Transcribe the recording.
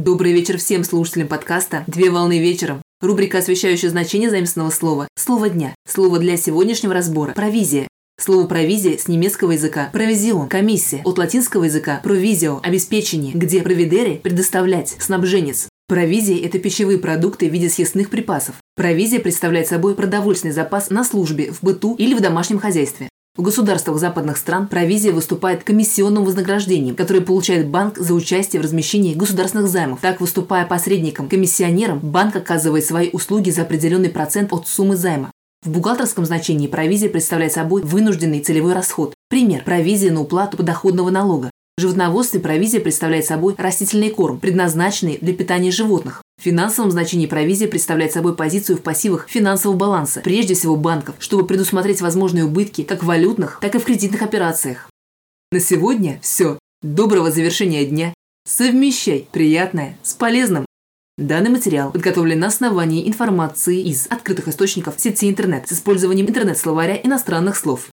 Добрый вечер всем слушателям подкаста «Две волны вечером». Рубрика, освещающая значение заимственного слова «Слово дня». Слово для сегодняшнего разбора – «провизия». Слово «провизия» с немецкого языка «провизион» – комиссия, от латинского языка «провизио» – обеспечение, где «провидере» – предоставлять, снабженец. Провизия – это пищевые продукты в виде съестных припасов. Провизия представляет собой продовольственный запас на службе, в быту или в домашнем хозяйстве. В государствах западных стран провизия выступает комиссионным вознаграждением, которое получает банк за участие в размещении государственных займов. Так, выступая посредником, комиссионером, банк оказывает свои услуги за определенный процент от суммы займа. В бухгалтерском значении провизия представляет собой вынужденный целевой расход. Пример – провизия на уплату подоходного налога. В животноводстве провизия представляет собой растительный корм, предназначенный для питания животных. В финансовом значении провизия представляет собой позицию в пассивах финансового баланса, прежде всего банков, чтобы предусмотреть возможные убытки как в валютных, так и в кредитных операциях. На сегодня все. Доброго завершения дня. Совмещай приятное с полезным. Данный материал подготовлен на основании информации из открытых источников сети интернет с использованием интернет-словаря иностранных слов.